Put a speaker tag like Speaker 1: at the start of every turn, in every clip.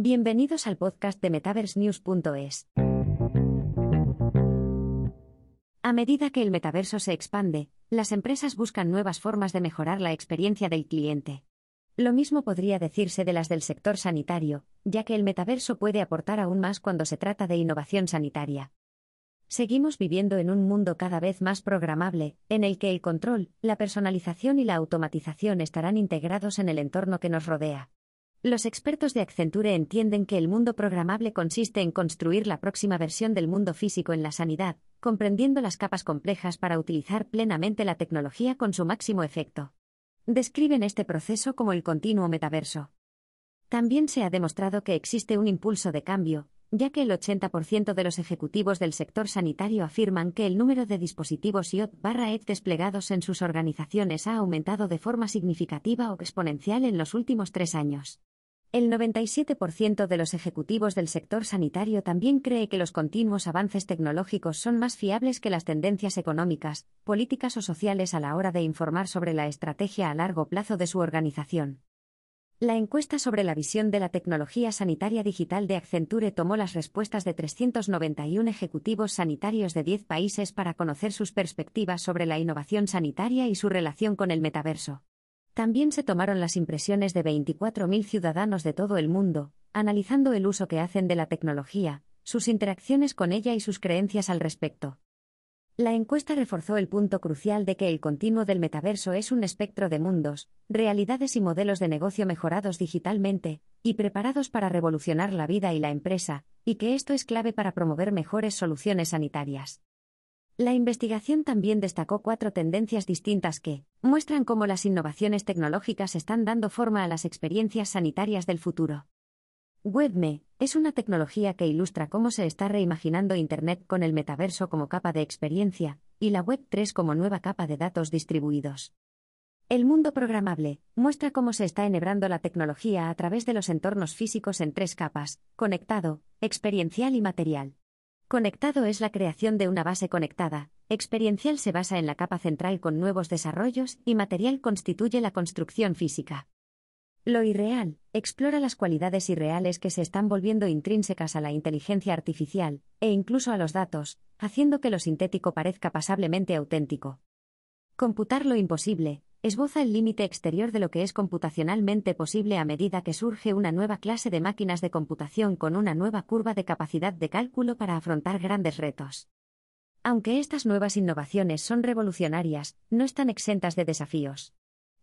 Speaker 1: Bienvenidos al podcast de MetaverseNews.es. A medida que el metaverso se expande, las empresas buscan nuevas formas de mejorar la experiencia del cliente. Lo mismo podría decirse de las del sector sanitario, ya que el metaverso puede aportar aún más cuando se trata de innovación sanitaria. Seguimos viviendo en un mundo cada vez más programable, en el que el control, la personalización y la automatización estarán integrados en el entorno que nos rodea. Los expertos de Accenture entienden que el mundo programable consiste en construir la próxima versión del mundo físico en la sanidad, comprendiendo las capas complejas para utilizar plenamente la tecnología con su máximo efecto. Describen este proceso como el continuo metaverso. También se ha demostrado que existe un impulso de cambio, ya que el 80% de los ejecutivos del sector sanitario afirman que el número de dispositivos IoT/Edge desplegados en sus organizaciones ha aumentado de forma significativa o exponencial en los últimos tres años. El 97% de los ejecutivos del sector sanitario también cree que los continuos avances tecnológicos son más fiables que las tendencias económicas, políticas o sociales a la hora de informar sobre la estrategia a largo plazo de su organización. La encuesta sobre la visión de la tecnología sanitaria digital de Accenture tomó las respuestas de 391 ejecutivos sanitarios de 10 países para conocer sus perspectivas sobre la innovación sanitaria y su relación con el metaverso. También se tomaron las impresiones de 24.000 ciudadanos de todo el mundo, analizando el uso que hacen de la tecnología, sus interacciones con ella y sus creencias al respecto. La encuesta reforzó el punto crucial de que el continuo del metaverso es un espectro de mundos, realidades y modelos de negocio mejorados digitalmente, y preparados para revolucionar la vida y la empresa, y que esto es clave para promover mejores soluciones sanitarias. La investigación también destacó cuatro tendencias distintas que muestran cómo las innovaciones tecnológicas están dando forma a las experiencias sanitarias del futuro. WebMe es una tecnología que ilustra cómo se está reimaginando Internet con el metaverso como capa de experiencia, y la Web3 como nueva capa de datos distribuidos. El mundo programable muestra cómo se está enhebrando la tecnología a través de los entornos físicos en tres capas, conectado, experiencial y material. Conectado es la creación de una base conectada, experiencial se basa en la capa central con nuevos desarrollos y material constituye la construcción física. Lo irreal, explora las cualidades irreales que se están volviendo intrínsecas a la inteligencia artificial, e incluso a los datos, haciendo que lo sintético parezca pasablemente auténtico. Computar lo imposible, esboza el límite exterior de lo que es computacionalmente posible a medida que surge una nueva clase de máquinas de computación con una nueva curva de capacidad de cálculo para afrontar grandes retos. Aunque estas nuevas innovaciones son revolucionarias, no están exentas de desafíos.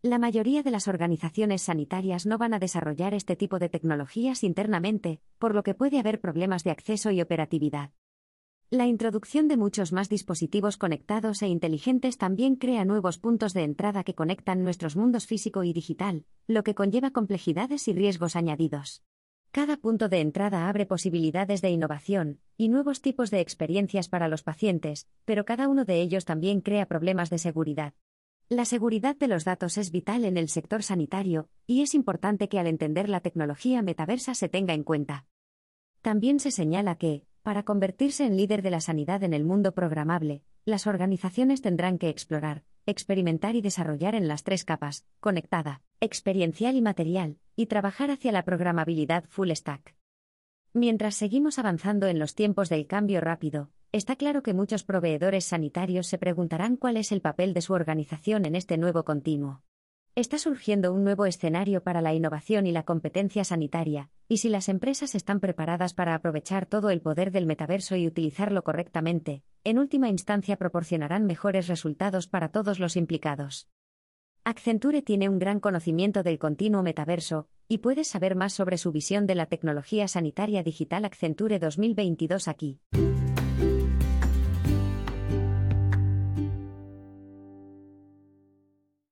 Speaker 1: La mayoría de las organizaciones sanitarias no van a desarrollar este tipo de tecnologías internamente, por lo que puede haber problemas de acceso y operatividad. La introducción de muchos más dispositivos conectados e inteligentes también crea nuevos puntos de entrada que conectan nuestros mundos físico y digital, lo que conlleva complejidades y riesgos añadidos. Cada punto de entrada abre posibilidades de innovación y nuevos tipos de experiencias para los pacientes, pero cada uno de ellos también crea problemas de seguridad. La seguridad de los datos es vital en el sector sanitario, y es importante que al entender la tecnología metaversa se tenga en cuenta. También se señala que, para convertirse en líder de la sanidad en el mundo programable, las organizaciones tendrán que explorar, experimentar y desarrollar en las tres capas, conectada, experiencial y material, y trabajar hacia la programabilidad full stack. Mientras seguimos avanzando en los tiempos del cambio rápido, Está claro que muchos proveedores sanitarios se preguntarán cuál es el papel de su organización en este nuevo continuo. Está surgiendo un nuevo escenario para la innovación y la competencia sanitaria, y si las empresas están preparadas para aprovechar todo el poder del metaverso y utilizarlo correctamente, en última instancia proporcionarán mejores resultados para todos los implicados. Accenture tiene un gran conocimiento del continuo metaverso, y puedes saber más sobre su visión de la tecnología sanitaria digital Accenture 2022 aquí.